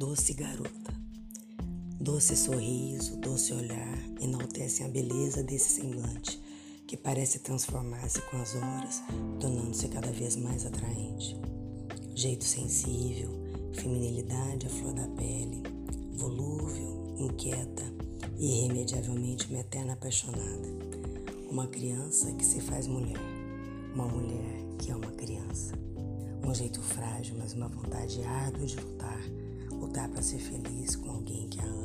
doce garota. Doce sorriso, doce olhar enaltecem a beleza desse semblante que parece transformar-se com as horas, tornando-se cada vez mais atraente. Jeito sensível, feminilidade à flor da pele, volúvel, inquieta e irremediavelmente uma eterna apaixonada. Uma criança que se faz mulher, uma mulher que é uma criança. Um jeito frágil, mas uma vontade árdua de lutar, lutar para ser feliz com alguém que a ame.